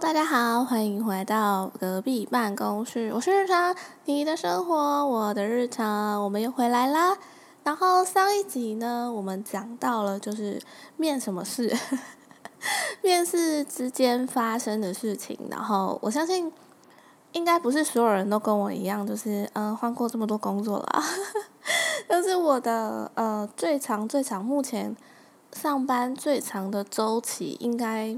大家好，欢迎回到隔壁办公室。我是日常，你的生活，我的日常，我们又回来啦。然后上一集呢，我们讲到了就是面什么事，面试之间发生的事情。然后我相信，应该不是所有人都跟我一样，就是嗯换过这么多工作啦。就是我的呃最长最长目前上班最长的周期应该。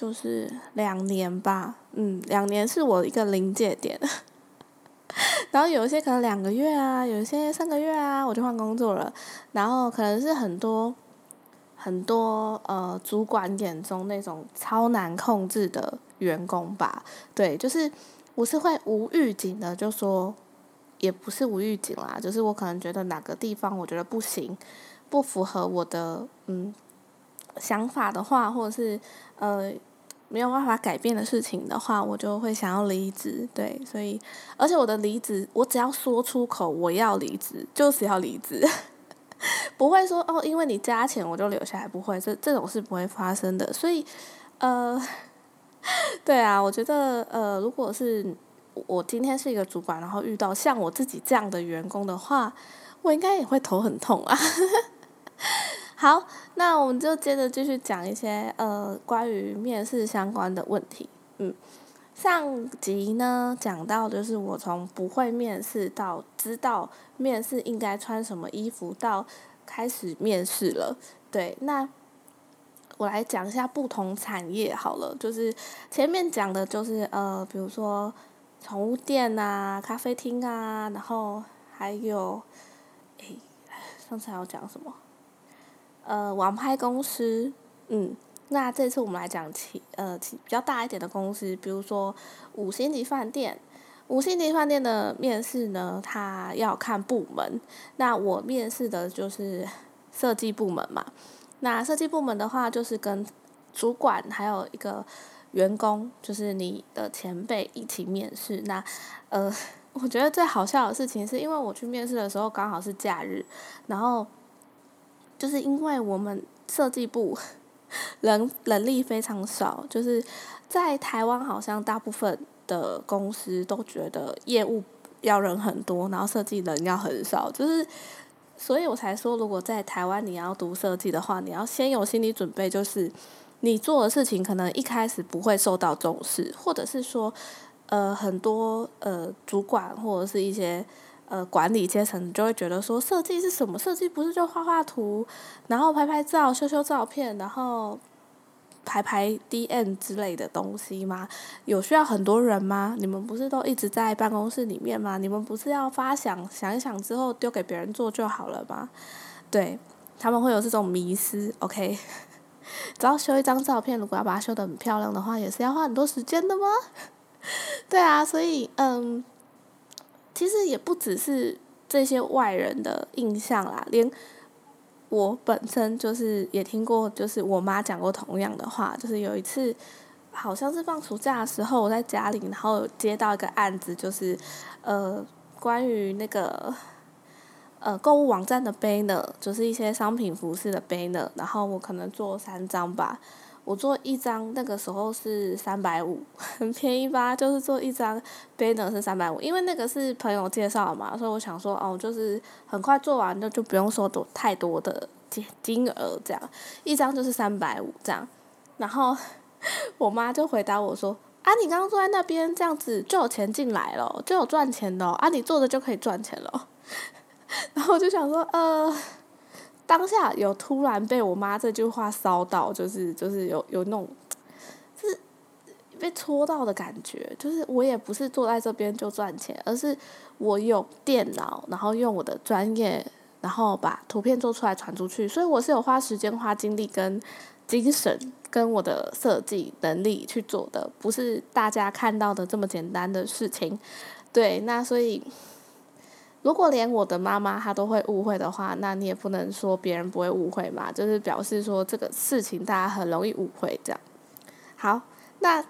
就是两年吧，嗯，两年是我一个临界点，然后有一些可能两个月啊，有一些三个月啊，我就换工作了，然后可能是很多很多呃主管眼中那种超难控制的员工吧，对，就是我是会无预警的就说，也不是无预警啦，就是我可能觉得哪个地方我觉得不行，不符合我的嗯想法的话，或者是呃。没有办法改变的事情的话，我就会想要离职。对，所以而且我的离职，我只要说出口我要离职，就是要离职，不会说哦，因为你加钱我就留下来，不会，这这种是不会发生的。所以，呃，对啊，我觉得呃，如果是我今天是一个主管，然后遇到像我自己这样的员工的话，我应该也会头很痛啊。好，那我们就接着继续讲一些呃关于面试相关的问题。嗯，上集呢讲到就是我从不会面试到知道面试应该穿什么衣服，到开始面试了。对，那我来讲一下不同产业好了。就是前面讲的就是呃，比如说宠物店啊、咖啡厅啊，然后还有哎，上次还要讲什么？呃，网拍公司，嗯，那这次我们来讲其呃其比较大一点的公司，比如说五星级饭店，五星级饭店的面试呢，它要看部门，那我面试的就是设计部门嘛，那设计部门的话，就是跟主管还有一个员工，就是你的前辈一起面试，那呃，我觉得最好笑的事情是因为我去面试的时候刚好是假日，然后。就是因为我们设计部人人力非常少，就是在台湾好像大部分的公司都觉得业务要人很多，然后设计人要很少，就是所以我才说，如果在台湾你要读设计的话，你要先有心理准备，就是你做的事情可能一开始不会受到重视，或者是说呃很多呃主管或者是一些。呃，管理阶层就会觉得说，设计是什么？设计不是就画画图，然后拍拍照、修修照片，然后排排 D N 之类的东西吗？有需要很多人吗？你们不是都一直在办公室里面吗？你们不是要发想想一想之后丢给别人做就好了吗？对，他们会有这种迷失。OK，只要修一张照片，如果要把它修得很漂亮的话，也是要花很多时间的吗？对啊，所以嗯。其实也不只是这些外人的印象啦，连我本身就是也听过，就是我妈讲过同样的话。就是有一次，好像是放暑假的时候，我在家里，然后接到一个案子，就是呃关于那个呃购物网站的 banner，就是一些商品服饰的 banner，然后我可能做三张吧。我做一张那个时候是三百五，很便宜吧？就是做一张 banner 是三百五，因为那个是朋友介绍嘛，所以我想说哦，就是很快做完就就不用说多太多的金金额这样，一张就是三百五这样。然后 我妈就回答我说：“啊，你刚刚坐在那边这样子就有钱进来了，就有赚钱的啊，你坐着就可以赚钱了。” 然后我就想说呃。当下有突然被我妈这句话烧到，就是就是有有那种，是被戳到的感觉。就是我也不是坐在这边就赚钱，而是我有电脑，然后用我的专业，然后把图片做出来传出去。所以我是有花时间、花精力跟精神跟我的设计能力去做的，不是大家看到的这么简单的事情。对，那所以。如果连我的妈妈她都会误会的话，那你也不能说别人不会误会嘛，就是表示说这个事情大家很容易误会这样。好，那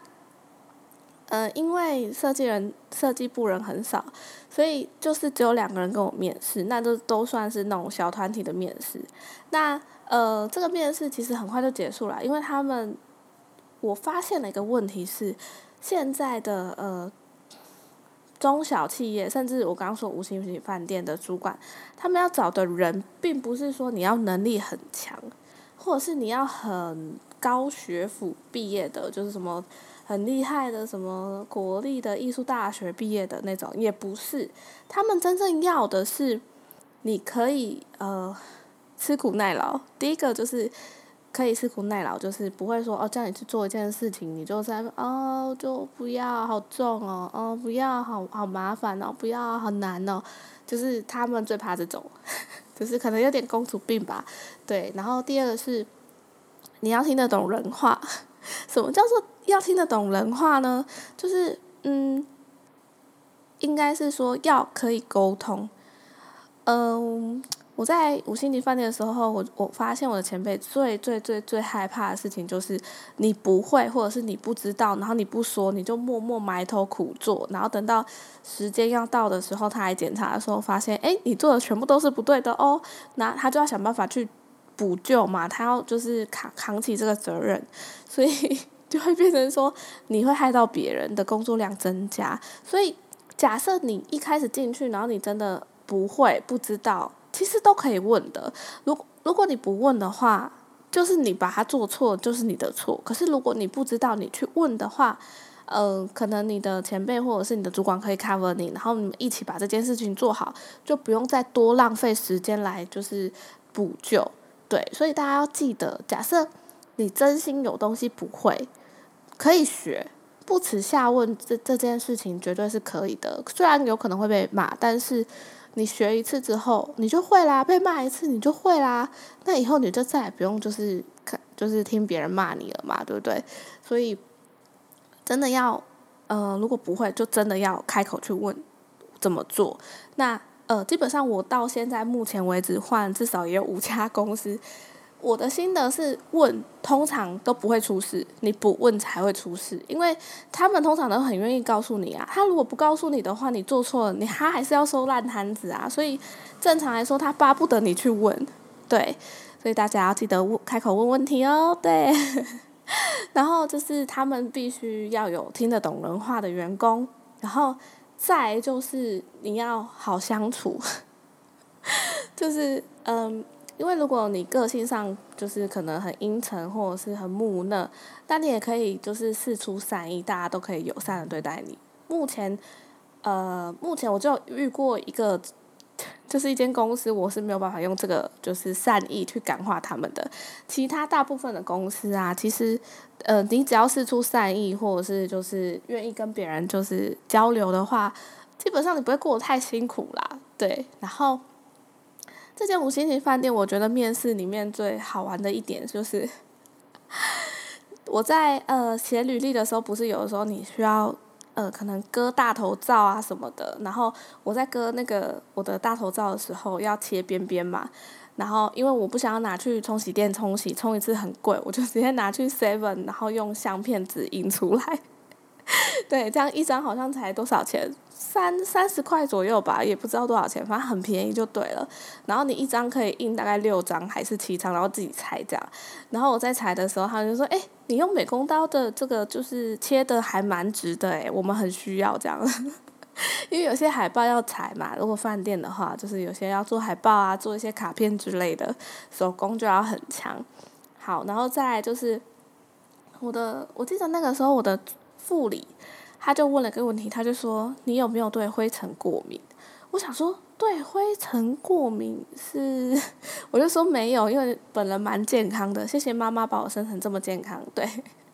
呃，因为设计人设计部人很少，所以就是只有两个人跟我面试，那都都算是那种小团体的面试。那呃，这个面试其实很快就结束了，因为他们我发现了一个问题是，现在的呃中小企业，甚至我刚刚说五星级饭店的主管，他们要找的人，并不是说你要能力很强，或者是你要很高学府毕业的，就是什么很厉害的什么国立的艺术大学毕业的那种，也不是。他们真正要的是，你可以呃吃苦耐劳。第一个就是。可以吃苦耐劳，就是不会说哦，叫你去做一件事情，你就在哦，就不要，好重哦，哦，不要，好好麻烦哦，不要，好难哦，就是他们最怕这种，就是可能有点公主病吧，对。然后第二个是，你要听得懂人话，什么叫做要听得懂人话呢？就是嗯，应该是说要可以沟通，嗯。我在五星级饭店的时候，我我发现我的前辈最最最最害怕的事情就是你不会，或者是你不知道，然后你不说，你就默默埋头苦做，然后等到时间要到的时候，他来检查的时候，发现哎，你做的全部都是不对的哦，那他就要想办法去补救嘛，他要就是扛扛起这个责任，所以 就会变成说你会害到别人的工作量增加。所以假设你一开始进去，然后你真的不会不知道。其实都可以问的。如如果你不问的话，就是你把它做错，就是你的错。可是如果你不知道，你去问的话，嗯，可能你的前辈或者是你的主管可以 cover 你，然后你们一起把这件事情做好，就不用再多浪费时间来就是补救。对，所以大家要记得，假设你真心有东西不会，可以学，不耻下问，这这件事情绝对是可以的。虽然有可能会被骂，但是。你学一次之后，你就会啦；被骂一次，你就会啦。那以后你就再也不用就是看，就是听别人骂你了嘛，对不对？所以真的要，呃，如果不会，就真的要开口去问怎么做。那呃，基本上我到现在目前为止换至少也有五家公司。我的心得是问，通常都不会出事，你不问才会出事，因为他们通常都很愿意告诉你啊。他如果不告诉你的话，你做错了，你他还是要收烂摊子啊。所以正常来说，他巴不得你去问，对。所以大家要记得问，开口问问题哦，对。然后就是他们必须要有听得懂人话的员工，然后再就是你要好相处，就是嗯。因为如果你个性上就是可能很阴沉或者是很木讷，但你也可以就是事出善意，大家都可以友善的对待你。目前，呃，目前我就遇过一个，就是一间公司，我是没有办法用这个就是善意去感化他们的。其他大部分的公司啊，其实，呃，你只要事出善意，或者是就是愿意跟别人就是交流的话，基本上你不会过得太辛苦啦。对，然后。这间五星级饭店，我觉得面试里面最好玩的一点就是，我在呃写履历的时候，不是有的时候你需要呃可能割大头照啊什么的，然后我在割那个我的大头照的时候要切边边嘛，然后因为我不想要拿去冲洗店冲洗，冲一次很贵，我就直接拿去 Seven，然后用相片纸印出来。对，这样一张好像才多少钱？三三十块左右吧，也不知道多少钱，反正很便宜就对了。然后你一张可以印大概六张还是七张，然后自己裁这样。然后我在裁的时候，他就说：“哎，你用美工刀的这个就是切的还蛮直的哎，我们很需要这样。因为有些海报要裁嘛，如果饭店的话，就是有些要做海报啊，做一些卡片之类的，手工就要很强。好，然后再就是我的，我记得那个时候我的。副理，他就问了个问题，他就说：“你有没有对灰尘过敏？”我想说，对灰尘过敏是，我就说没有，因为本人蛮健康的。谢谢妈妈把我生成这么健康。对，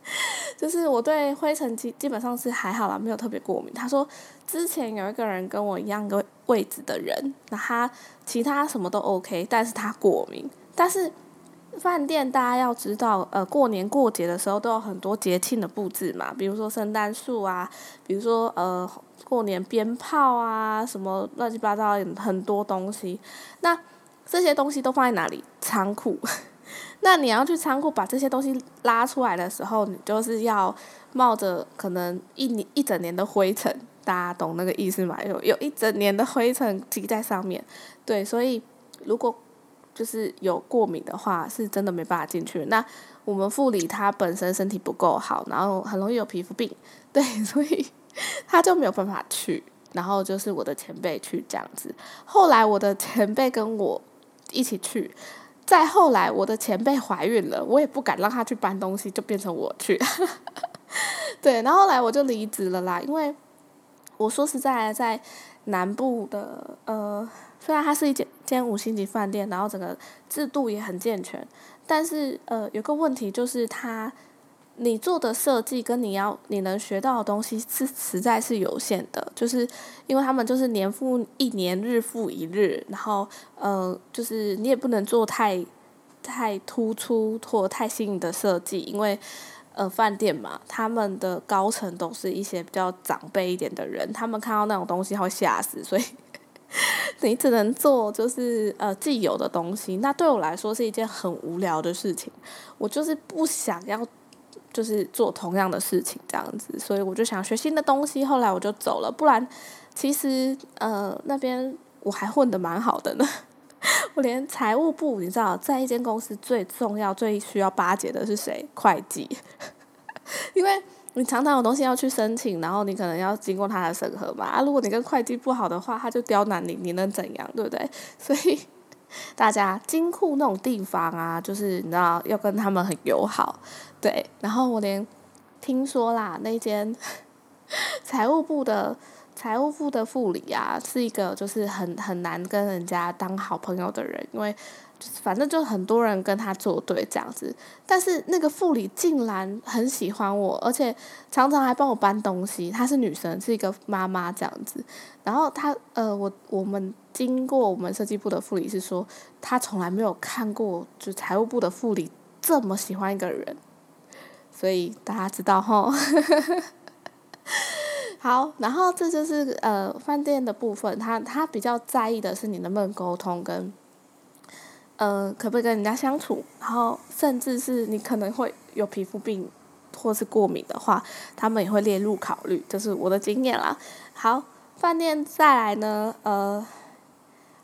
就是我对灰尘基基本上是还好啦，没有特别过敏。他说之前有一个人跟我一样个位置的人，那他其他什么都 OK，但是他过敏，但是。饭店大家要知道，呃，过年过节的时候都有很多节庆的布置嘛，比如说圣诞树啊，比如说呃过年鞭炮啊，什么乱七八糟很多东西。那这些东西都放在哪里？仓库。那你要去仓库把这些东西拉出来的时候，你就是要冒着可能一年一整年的灰尘，大家懂那个意思吗？有有一整年的灰尘积在上面，对，所以如果就是有过敏的话，是真的没办法进去。那我们副理他本身身体不够好，然后很容易有皮肤病，对，所以他就没有办法去。然后就是我的前辈去这样子。后来我的前辈跟我一起去，再后来我的前辈怀孕了，我也不敢让他去搬东西，就变成我去。对，然后后来我就离职了啦，因为我说实在在南部的呃。虽然它是一间间五星级饭店，然后整个制度也很健全，但是呃有个问题就是它，你做的设计跟你要你能学到的东西是实在是有限的，就是因为他们就是年复一年，日复一日，然后呃就是你也不能做太太突出或太新颖的设计，因为呃饭店嘛，他们的高层都是一些比较长辈一点的人，他们看到那种东西会吓死，所以。你只能做就是呃既有的东西，那对我来说是一件很无聊的事情。我就是不想要，就是做同样的事情这样子，所以我就想学新的东西。后来我就走了，不然其实呃那边我还混得蛮好的呢。我连财务部，你知道，在一间公司最重要、最需要巴结的是谁？会计，因为。你常常有东西要去申请，然后你可能要经过他的审核嘛。啊，如果你跟会计不好的话，他就刁难你，你能怎样，对不对？所以大家金库那种地方啊，就是你知道要跟他们很友好，对。然后我连听说啦，那间 财务部的财务部的副理啊，是一个就是很很难跟人家当好朋友的人，因为。就是反正就很多人跟他作对这样子，但是那个副理竟然很喜欢我，而且常常还帮我搬东西。她是女生，是一个妈妈这样子。然后她呃，我我们经过我们设计部的副理是说，她从来没有看过就财务部的副理这么喜欢一个人。所以大家知道吼。好，然后这就是呃饭店的部分，他他比较在意的是你能不能沟通跟。呃，可不可以跟人家相处？然后，甚至是你可能会有皮肤病或是过敏的话，他们也会列入考虑。这是我的经验啦。好，饭店再来呢，呃，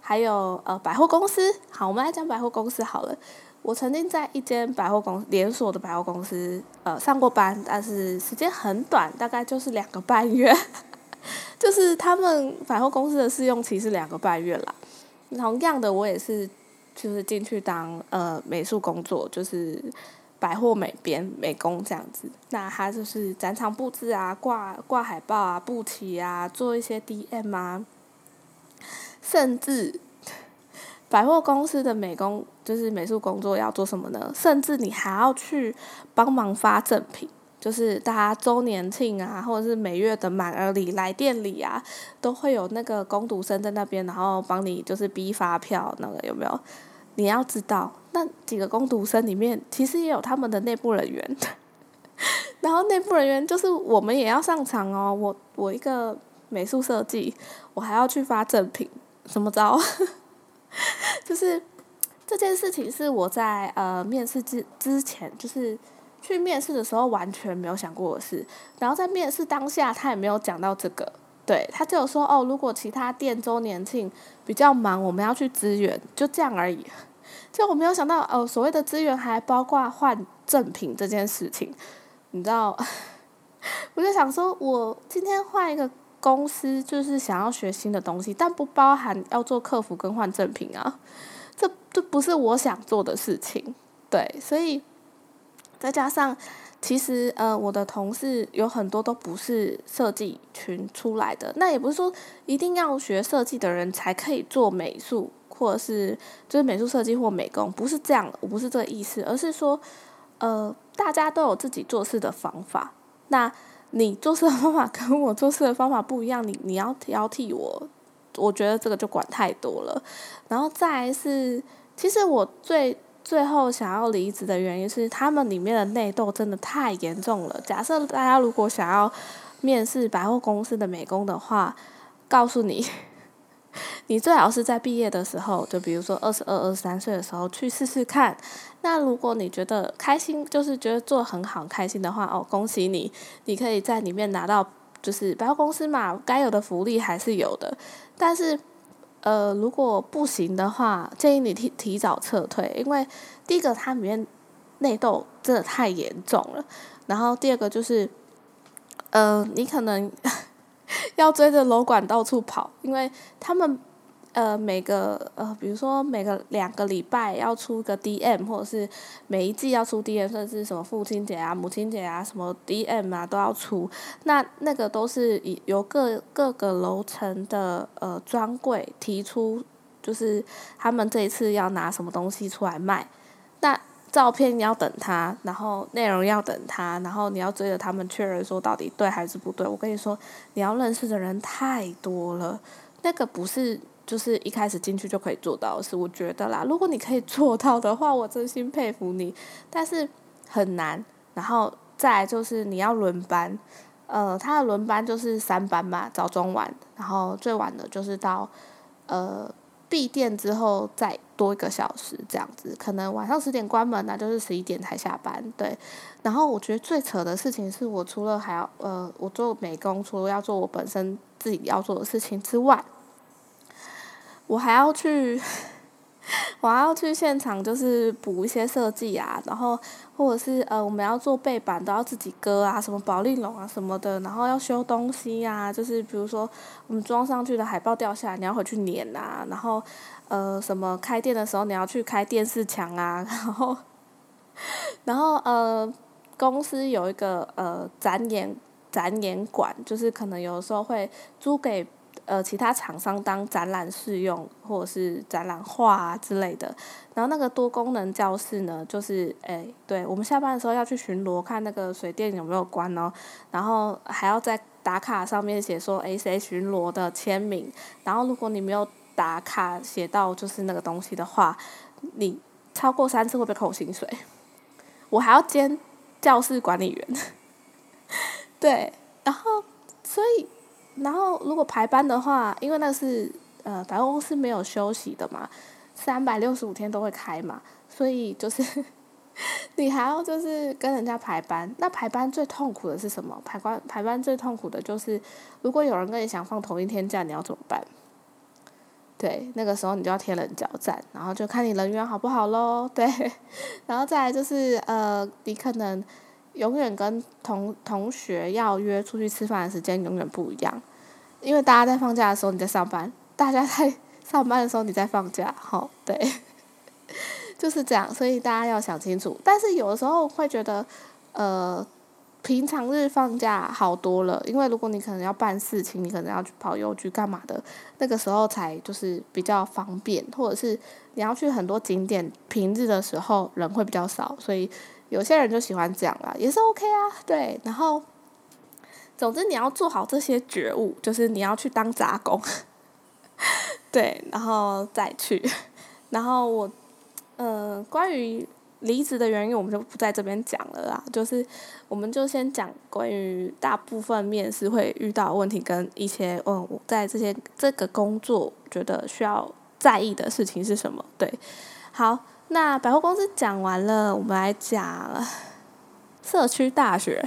还有呃百货公司。好，我们来讲百货公司好了。我曾经在一间百货公连锁的百货公司呃上过班，但是时间很短，大概就是两个半月。就是他们百货公司的试用期是两个半月啦。同样的，我也是。就是进去当呃美术工作，就是百货美编美工这样子。那他就是展场布置啊，挂挂海报啊，布旗啊，做一些 DM 啊。甚至百货公司的美工就是美术工作要做什么呢？甚至你还要去帮忙发赠品，就是大家周年庆啊，或者是每月的满额礼、来店礼啊，都会有那个工读生在那边，然后帮你就是逼发票，那个有没有？你要知道，那几个工读生里面，其实也有他们的内部人员。然后内部人员就是我们也要上场哦。我我一个美术设计，我还要去发赠品，怎么着？就是这件事情是我在呃面试之之前，就是去面试的时候完全没有想过的事。然后在面试当下，他也没有讲到这个。对他就有说哦，如果其他店周年庆比较忙，我们要去支援，就这样而已。就我没有想到哦，所谓的资源还包括换赠品这件事情，你知道？我就想说，我今天换一个公司，就是想要学新的东西，但不包含要做客服跟换赠品啊，这这不是我想做的事情。对，所以再加上。其实，呃，我的同事有很多都不是设计群出来的，那也不是说一定要学设计的人才可以做美术，或者是就是美术设计或美工，不是这样，我不是这个意思，而是说，呃，大家都有自己做事的方法，那你做事的方法跟我做事的方法不一样，你你要挑剔我，我觉得这个就管太多了，然后再是，其实我最。最后想要离职的原因是，他们里面的内斗真的太严重了。假设大家如果想要面试百货公司的美工的话，告诉你，你最好是在毕业的时候，就比如说二十二、二十三岁的时候去试试看。那如果你觉得开心，就是觉得做很好、开心的话，哦，恭喜你，你可以在里面拿到，就是百货公司嘛，该有的福利还是有的。但是呃，如果不行的话，建议你提提早撤退，因为第一个它里面内斗真的太严重了，然后第二个就是，呃，你可能 要追着楼管到处跑，因为他们。呃，每个呃，比如说每个两个礼拜要出个 DM，或者是每一季要出 DM，甚至什么父亲节啊、母亲节啊，什么 DM 啊都要出。那那个都是以由各各个楼层的呃专柜提出，就是他们这一次要拿什么东西出来卖。那照片要等他，然后内容要等他，然后你要追着他们确认说到底对还是不对。我跟你说，你要认识的人太多了，那个不是。就是一开始进去就可以做到的事，我觉得啦。如果你可以做到的话，我真心佩服你。但是很难。然后再来就是你要轮班，呃，他的轮班就是三班嘛，早中晚。然后最晚的就是到呃闭店之后再多一个小时这样子，可能晚上十点关门那就是十一点才下班。对。然后我觉得最扯的事情是我除了还要呃，我做美工，除了要做我本身自己要做的事情之外。我还要去，我还要去现场，就是补一些设计啊，然后或者是呃，我们要做背板都要自己割啊，什么保利龙啊什么的，然后要修东西啊，就是比如说我们装上去的海报掉下来，你要回去粘啊，然后呃，什么开店的时候你要去开电视墙啊，然后然后呃，公司有一个呃展演展演馆，就是可能有时候会租给。呃，其他厂商当展览试用，或者是展览画啊之类的。然后那个多功能教室呢，就是诶，对我们下班的时候要去巡逻，看那个水电有没有关哦。然后还要在打卡上面写说，诶，谁巡逻的签名。然后如果你没有打卡写到就是那个东西的话，你超过三次会被扣薪水。我还要兼教室管理员。对，然后所以。然后，如果排班的话，因为那是呃百货公司没有休息的嘛，三百六十五天都会开嘛，所以就是 你还要就是跟人家排班。那排班最痛苦的是什么？排班排班最痛苦的就是，如果有人跟你想放同一天假，你要怎么办？对，那个时候你就要天人交战，然后就看你人缘好不好喽。对，然后再来就是呃，你可能。永远跟同同学要约出去吃饭的时间永远不一样，因为大家在放假的时候你在上班，大家在上班的时候你在放假，好，对，就是这样，所以大家要想清楚。但是有的时候会觉得，呃，平常日放假好多了，因为如果你可能要办事情，你可能要去跑邮局干嘛的，那个时候才就是比较方便，或者是你要去很多景点，平日的时候人会比较少，所以。有些人就喜欢这样啦，也是 OK 啊，对。然后，总之你要做好这些觉悟，就是你要去当杂工，对，然后再去。然后我，呃，关于离职的原因，我们就不在这边讲了啦。就是，我们就先讲关于大部分面试会遇到问题跟一些，嗯，我在这些这个工作觉得需要在意的事情是什么？对，好。那百货公司讲完了，我们来讲社区大学。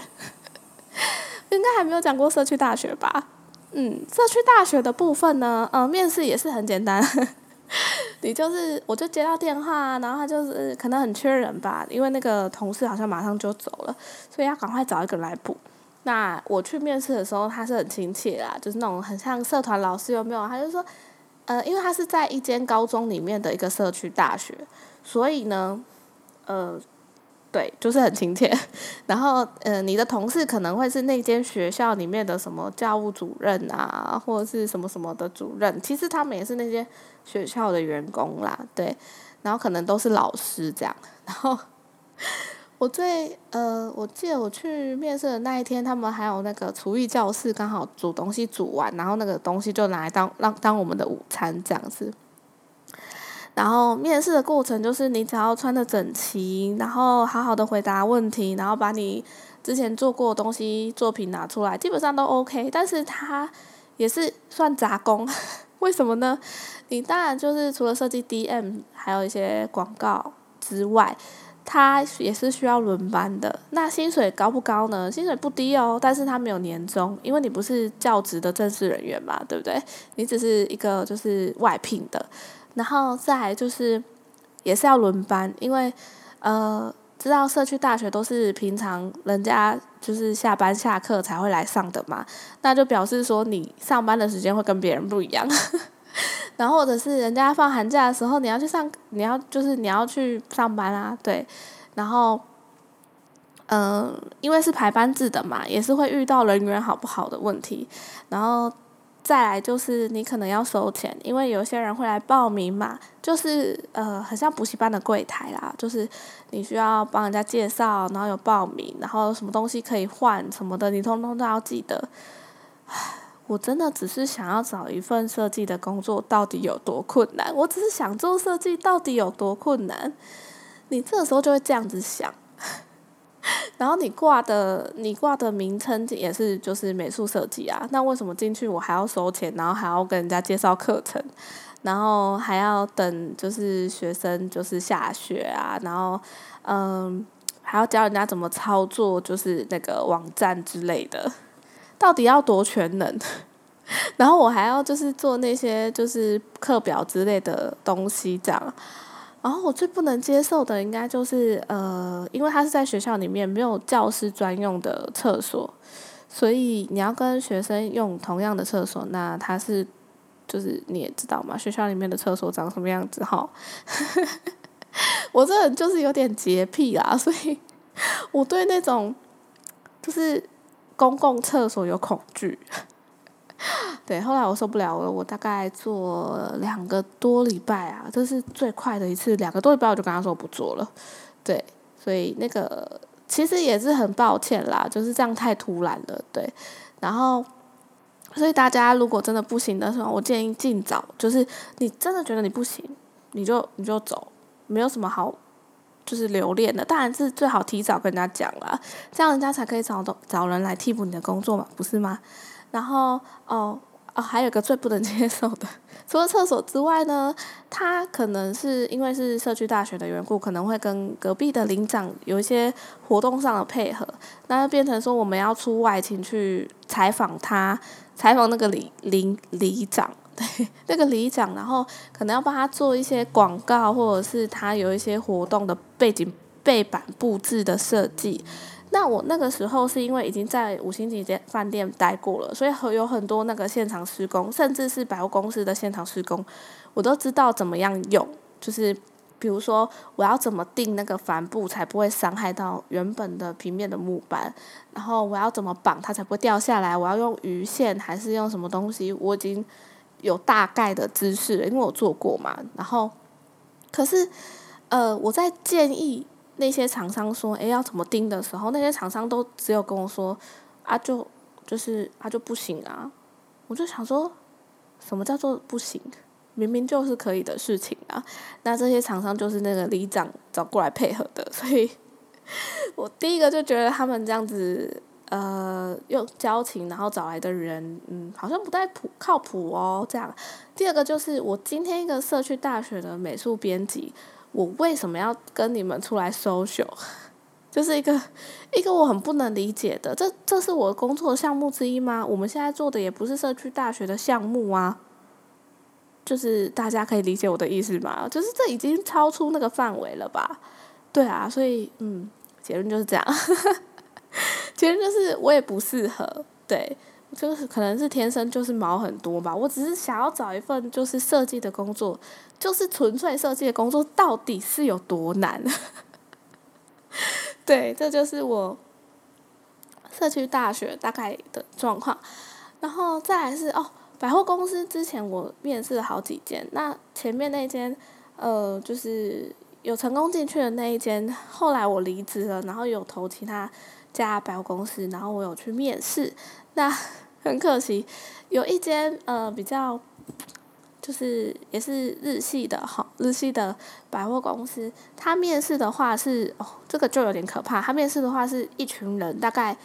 应该还没有讲过社区大学吧？嗯，社区大学的部分呢，呃，面试也是很简单。你就是，我就接到电话，然后他就是可能很缺人吧，因为那个同事好像马上就走了，所以要赶快找一个来补。那我去面试的时候，他是很亲切啦，就是那种很像社团老师有没有？他就说，呃，因为他是在一间高中里面的一个社区大学。所以呢，呃，对，就是很亲切。然后，呃，你的同事可能会是那间学校里面的什么教务主任啊，或者是什么什么的主任。其实他们也是那些学校的员工啦，对。然后可能都是老师这样。然后，我最呃，我记得我去面试的那一天，他们还有那个厨艺教室，刚好煮东西煮完，然后那个东西就拿来当让当我们的午餐这样子。然后面试的过程就是你只要穿的整齐，然后好好的回答问题，然后把你之前做过的东西作品拿出来，基本上都 OK。但是它也是算杂工，为什么呢？你当然就是除了设计 DM，还有一些广告之外，它也是需要轮班的。那薪水高不高呢？薪水不低哦，但是它没有年终，因为你不是教职的正式人员嘛，对不对？你只是一个就是外聘的。然后再就是也是要轮班，因为呃，知道社区大学都是平常人家就是下班下课才会来上的嘛，那就表示说你上班的时间会跟别人不一样。然后或者是人家放寒假的时候，你要去上，你要就是你要去上班啊，对。然后，嗯，因为是排班制的嘛，也是会遇到人缘好不好的问题。然后再来就是你可能要收钱，因为有些人会来报名嘛，就是呃，很像补习班的柜台啦，就是你需要帮人家介绍，然后有报名，然后什么东西可以换什么的，你通通都要记得。我真的只是想要找一份设计的工作，到底有多困难？我只是想做设计，到底有多困难？你这个时候就会这样子想，然后你挂的你挂的名称也是就是美术设计啊，那为什么进去我还要收钱，然后还要跟人家介绍课程，然后还要等就是学生就是下学啊，然后嗯还要教人家怎么操作就是那个网站之类的。到底要多全能？然后我还要就是做那些就是课表之类的东西这样。然后我最不能接受的应该就是呃，因为他是在学校里面没有教师专用的厕所，所以你要跟学生用同样的厕所，那他是就是你也知道嘛，学校里面的厕所长什么样子哈。我这人就是有点洁癖啦，所以我对那种就是。公共厕所有恐惧，对，后来我受不了了，我大概做两个多礼拜啊，这是最快的一次，两个多礼拜我就跟他说不做了，对，所以那个其实也是很抱歉啦，就是这样太突然了，对，然后所以大家如果真的不行的时候，我建议尽早，就是你真的觉得你不行，你就你就走，没有什么好。就是留恋的，当然是最好提早跟人家讲了，这样人家才可以找到找人来替补你的工作嘛，不是吗？然后哦哦，还有个最不能接受的，除了厕所之外呢，他可能是因为是社区大学的缘故，可能会跟隔壁的领长有一些活动上的配合，那就变成说我们要出外勤去采访他，采访那个里领里长。对，那个里长，然后可能要帮他做一些广告，或者是他有一些活动的背景背板布置的设计。那我那个时候是因为已经在五星级店饭店待过了，所以有很多那个现场施工，甚至是百货公司的现场施工，我都知道怎么样用。就是比如说，我要怎么定那个帆布才不会伤害到原本的平面的木板，然后我要怎么绑它才不会掉下来，我要用鱼线还是用什么东西，我已经。有大概的知识了，因为我做过嘛。然后，可是，呃，我在建议那些厂商说，诶，要怎么盯的时候，那些厂商都只有跟我说，啊，就就是啊，就不行啊。我就想说，什么叫做不行？明明就是可以的事情啊。那这些厂商就是那个里长找过来配合的，所以 我第一个就觉得他们这样子。呃，用交情然后找来的人，嗯，好像不太谱靠谱哦。这样，第二个就是我今天一个社区大学的美术编辑，我为什么要跟你们出来 social？就是一个一个我很不能理解的，这这是我工作的项目之一吗？我们现在做的也不是社区大学的项目啊。就是大家可以理解我的意思吗？就是这已经超出那个范围了吧？对啊，所以嗯，结论就是这样。其实就是我也不适合，对，就是可能是天生就是毛很多吧。我只是想要找一份就是设计的工作，就是纯粹设计的工作，到底是有多难？对，这就是我社区大学大概的状况。然后再来是哦，百货公司之前我面试了好几间，那前面那间呃，就是有成功进去的那一间，后来我离职了，然后有投其他。家百货公司，然后我有去面试，那很可惜，有一间呃比较，就是也是日系的哈，日系的百货公司，他面试的话是哦，这个就有点可怕，他面试的话是一群人，大概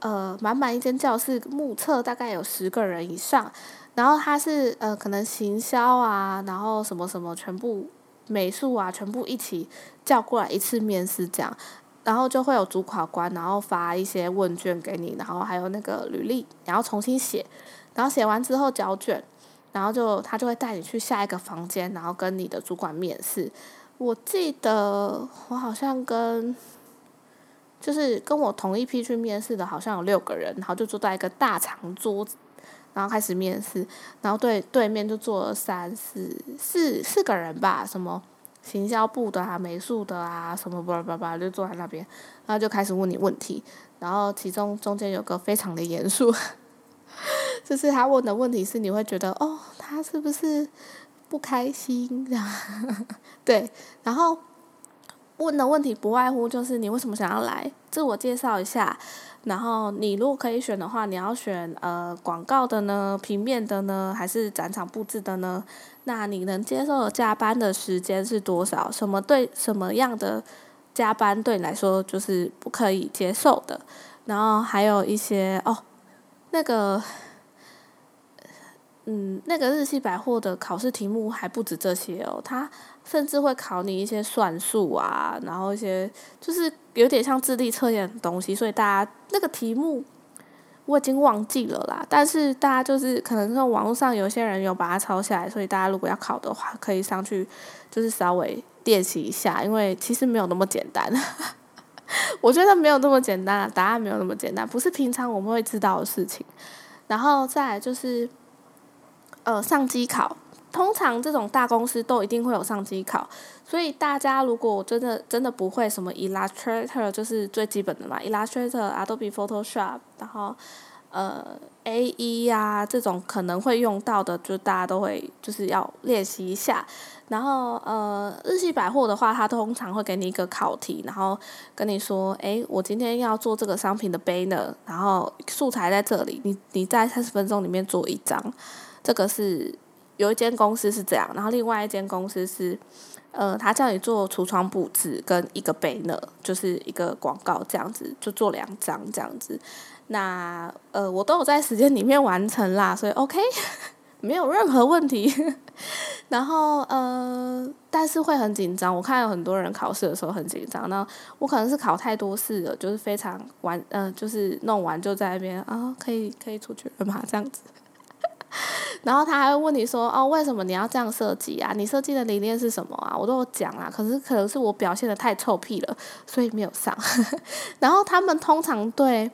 呃满满一间教室，目测大概有十个人以上，然后他是呃可能行销啊，然后什么什么全部美术啊，全部一起叫过来一次面试这样，然后就会有主考官，然后发一些问卷给你，然后还有那个履历，然后重新写，然后写完之后交卷，然后就他就会带你去下一个房间，然后跟你的主管面试。我记得我好像跟，就是跟我同一批去面试的，好像有六个人，然后就坐在一个大长桌子。然后开始面试，然后对对面就坐了三四四四个人吧，什么行销部的啊、美术的啊，什么巴拉巴拉就坐在那边，然后就开始问你问题，然后其中中间有个非常的严肃，就是他问的问题是你会觉得哦，他是不是不开心？对，然后问的问题不外乎就是你为什么想要来，自我介绍一下。然后你如果可以选的话，你要选呃广告的呢，平面的呢，还是展场布置的呢？那你能接受加班的时间是多少？什么对什么样的加班对你来说就是不可以接受的？然后还有一些哦，那个。嗯，那个日系百货的考试题目还不止这些哦，它甚至会考你一些算术啊，然后一些就是有点像智力测验的东西，所以大家那个题目我已经忘记了啦。但是大家就是可能说网络上有些人有把它抄下来，所以大家如果要考的话，可以上去就是稍微练习一下，因为其实没有那么简单。我觉得没有那么简单，答案没有那么简单，不是平常我们会知道的事情。然后再就是。呃，上机考，通常这种大公司都一定会有上机考，所以大家如果真的真的不会什么 Illustrator，就是最基本的嘛，Illustrator、Adobe Photoshop，然后呃 A E 呀这种可能会用到的，就大家都会就是要练习一下。然后呃，日系百货的话，它通常会给你一个考题，然后跟你说，哎，我今天要做这个商品的 banner，然后素材在这里，你你在三十分钟里面做一张。这个是有一间公司是这样，然后另外一间公司是，呃，他叫你做橱窗布置跟一个背呢就是一个广告这样子，就做两张这样子。那呃，我都有在时间里面完成啦，所以 OK，没有任何问题。然后呃，但是会很紧张，我看有很多人考试的时候很紧张，那我可能是考太多次了，就是非常完，嗯，就是弄完就在那边啊，可以可以出去了嘛，这样子。然后他还会问你说：“哦，为什么你要这样设计啊？你设计的理念是什么啊？”我都有讲啊，可是可能是我表现的太臭屁了，所以没有上。然后他们通常对，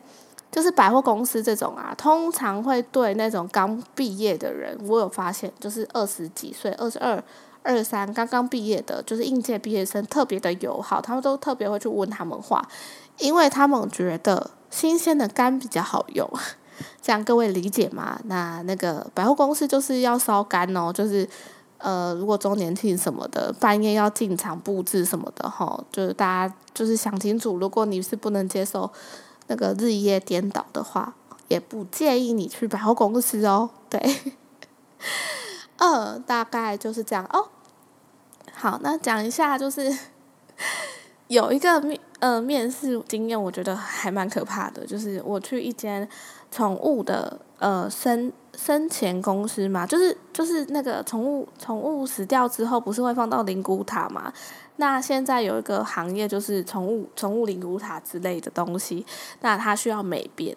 就是百货公司这种啊，通常会对那种刚毕业的人，我有发现，就是二十几岁、二十二、二三刚刚毕业的，就是应届毕业生特别的友好，他们都特别会去问他们话，因为他们觉得新鲜的肝比较好用。这样各位理解吗？那那个百货公司就是要烧干哦，就是呃，如果周年庆什么的，半夜要进场布置什么的哈，就是大家就是想清楚，如果你是不能接受那个日夜颠倒的话，也不建议你去百货公司哦。对，嗯，大概就是这样哦。好，那讲一下就是 有一个呃面试经验，我觉得还蛮可怕的，就是我去一间。宠物的呃生生前公司嘛，就是就是那个宠物宠物死掉之后，不是会放到灵骨塔嘛？那现在有一个行业就是宠物宠物灵骨塔之类的东西，那它需要美编，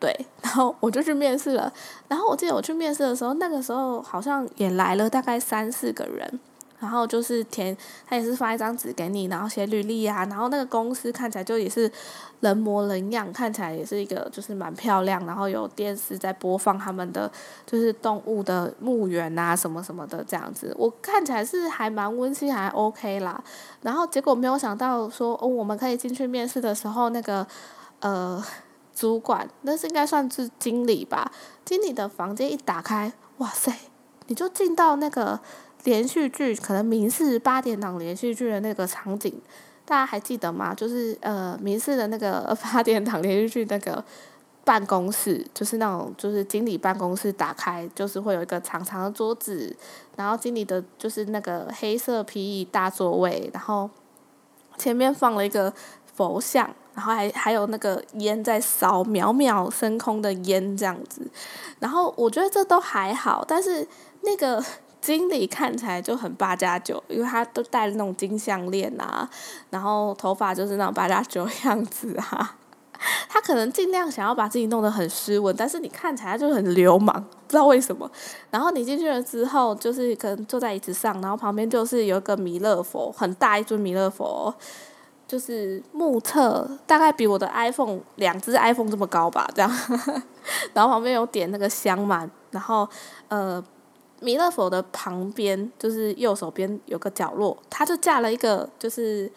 对，然后我就去面试了。然后我记得我去面试的时候，那个时候好像也来了大概三四个人。然后就是填，他也是发一张纸给你，然后写履历啊。然后那个公司看起来就也是人模人样，看起来也是一个就是蛮漂亮。然后有电视在播放他们的就是动物的墓园啊什么什么的这样子。我看起来是还蛮温馨，还 OK 啦。然后结果没有想到说哦，我们可以进去面试的时候，那个呃主管那是应该算是经理吧？经理的房间一打开，哇塞，你就进到那个。连续剧可能民视八点档连续剧的那个场景，大家还记得吗？就是呃民视的那个 八点档连续剧那个办公室，就是那种就是经理办公室打开，就是会有一个长长的桌子，然后经理的就是那个黑色皮椅大座位，然后前面放了一个佛像，然后还还有那个烟在烧，渺渺升空的烟这样子。然后我觉得这都还好，但是那个。经理看起来就很八加九，因为他都戴那种金项链啊，然后头发就是那种八加九样子啊。他可能尽量想要把自己弄得很斯文，但是你看起来就很流氓，不知道为什么。然后你进去了之后，就是可能坐在椅子上，然后旁边就是有一个弥勒佛，很大一尊弥勒佛，就是目测大概比我的 iPhone 两只 iPhone 这么高吧，这样。然后旁边有点那个香嘛，然后呃。弥勒佛的旁边就是右手边有个角落，他就架了一个，就是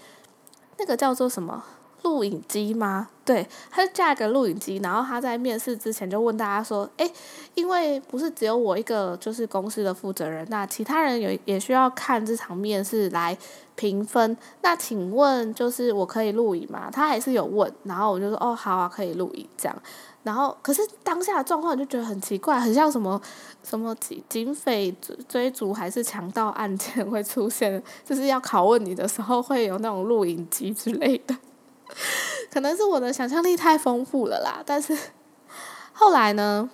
那个叫做什么？录影机吗？对，他就架一个录影机，然后他在面试之前就问大家说：“哎，因为不是只有我一个，就是公司的负责人，那其他人也也需要看这场面试来评分。那请问，就是我可以录影吗？”他还是有问，然后我就说：“哦，好啊，可以录影这样。”然后，可是当下的状况就觉得很奇怪，很像什么什么警警匪追追逐还是强盗案件会出现，就是要拷问你的时候会有那种录影机之类的。可能是我的想象力太丰富了啦。但是后来呢，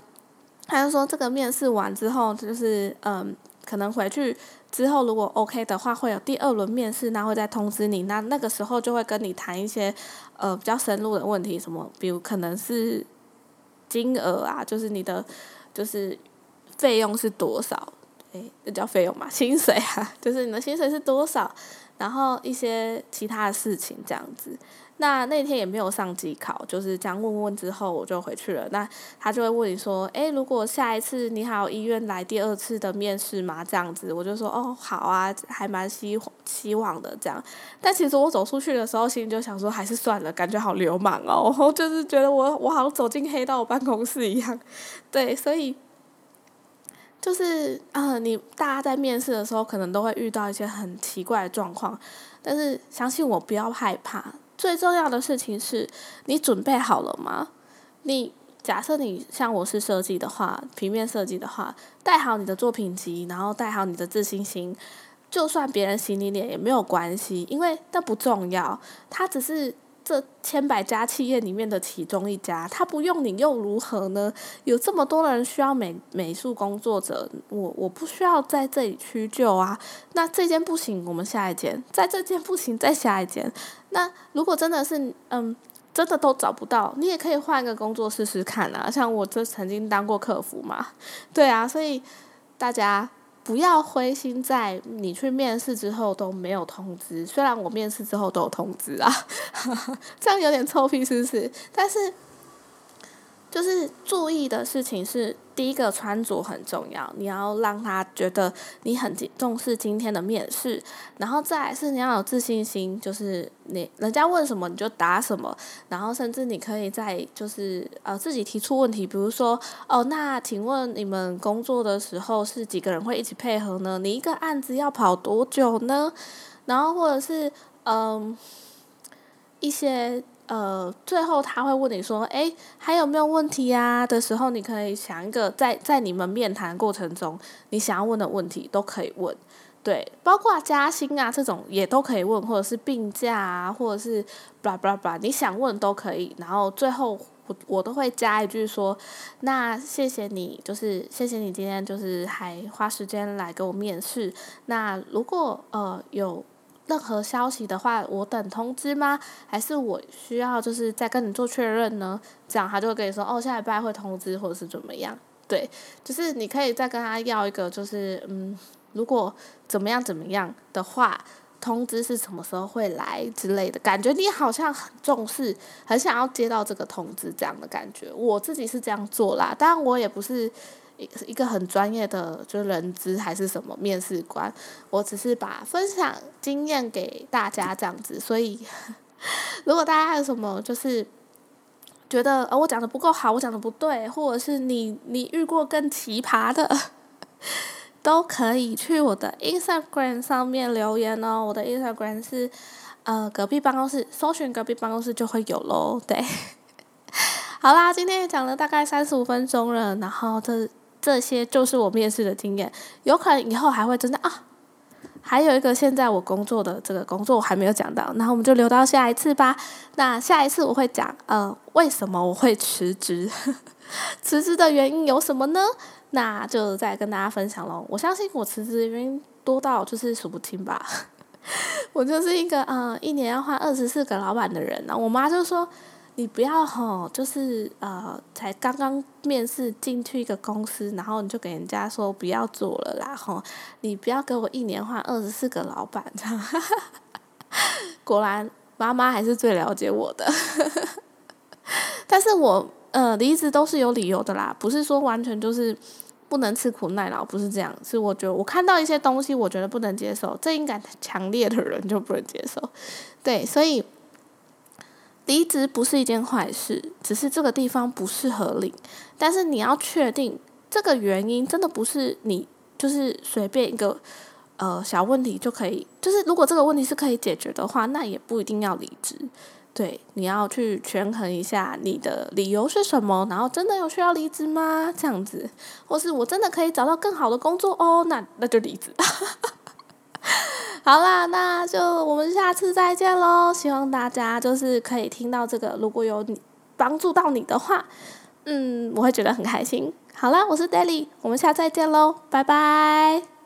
他就说这个面试完之后，就是嗯，可能回去之后如果 OK 的话，会有第二轮面试，那会再通知你。那那个时候就会跟你谈一些呃比较深入的问题，什么比如可能是。金额啊，就是你的，就是费用是多少？诶，那叫费用嘛，薪水啊，就是你的薪水是多少？然后一些其他的事情这样子。那那天也没有上机考，就是这样问问之后我就回去了。那他就会问你说：“诶，如果下一次你还有意愿来第二次的面试吗？”这样子，我就说：“哦，好啊，还蛮希希望的这样。”但其实我走出去的时候，心里就想说：“还是算了，感觉好流氓哦。”就是觉得我我好像走进黑道办公室一样。对，所以就是啊，你大家在面试的时候，可能都会遇到一些很奇怪的状况，但是相信我，不要害怕。最重要的事情是，你准备好了吗？你假设你像我是设计的话，平面设计的话，带好你的作品集，然后带好你的自信心，就算别人洗你脸也没有关系，因为那不重要，它只是。这千百家企业里面的其中一家，他不用你又如何呢？有这么多人需要美美术工作者，我我不需要在这里屈就啊。那这件不行，我们下一件；在这件不行，再下一件。那如果真的是嗯，真的都找不到，你也可以换个工作试试看啊。像我这曾经当过客服嘛，对啊，所以大家。不要灰心，在你去面试之后都没有通知。虽然我面试之后都有通知啊，这样有点臭屁，是不是？但是。就是注意的事情是，第一个穿着很重要，你要让他觉得你很重视今天的面试，然后再是你要有自信心，就是你人家问什么你就答什么，然后甚至你可以在就是呃自己提出问题，比如说哦，那请问你们工作的时候是几个人会一起配合呢？你一个案子要跑多久呢？然后或者是嗯一些。呃，最后他会问你说：“哎，还有没有问题呀？”的时候，你可以想一个在在你们面谈过程中你想要问的问题都可以问，对，包括加薪啊这种也都可以问，或者是病假啊，或者是 blah blah blah，，你想问都可以。然后最后我我都会加一句说：“那谢谢你，就是谢谢你今天就是还花时间来给我面试。那如果呃有。”任何消息的话，我等通知吗？还是我需要就是再跟你做确认呢？这样他就会跟你说哦，下礼拜会通知或者是怎么样？对，就是你可以再跟他要一个，就是嗯，如果怎么样怎么样的话，通知是什么时候会来之类的感觉，你好像很重视，很想要接到这个通知这样的感觉。我自己是这样做啦，当然我也不是。一个很专业的，就是人资还是什么面试官，我只是把分享经验给大家这样子，所以 如果大家有什么就是觉得呃我讲的不够好，我讲的不对，或者是你你遇过更奇葩的，都可以去我的 Instagram 上面留言哦。我的 Instagram 是呃隔壁办公室，搜寻隔壁办公室就会有喽。对，好啦，今天也讲了大概三十五分钟了，然后这。这些就是我面试的经验，有可能以后还会真的啊。还有一个，现在我工作的这个工作我还没有讲到，那我们就留到下一次吧。那下一次我会讲，呃，为什么我会辞职？辞职的原因有什么呢？那就再跟大家分享喽。我相信我辞职的原因多到就是数不清吧。我就是一个呃，一年要换二十四个老板的人呢。我妈就说：“你不要吼，就是呃，才刚刚面试进去一个公司，然后你就给人家说不要做了啦吼，你不要给我一年换二十四个老板这样。”果然，妈妈还是最了解我的。但是我呃离职都是有理由的啦，不是说完全就是。不能吃苦耐劳，不是这样。是我觉得我看到一些东西，我觉得不能接受，正义感强烈的人就不能接受。对，所以离职不是一件坏事，只是这个地方不适合你。但是你要确定这个原因真的不是你就是随便一个呃小问题就可以，就是如果这个问题是可以解决的话，那也不一定要离职。对，你要去权衡一下你的理由是什么，然后真的有需要离职吗？这样子，或是我真的可以找到更好的工作哦，那那就离职。好啦，那就我们下次再见喽！希望大家就是可以听到这个，如果有帮助到你的话，嗯，我会觉得很开心。好啦，我是 Daily，我们下次再见喽，拜拜。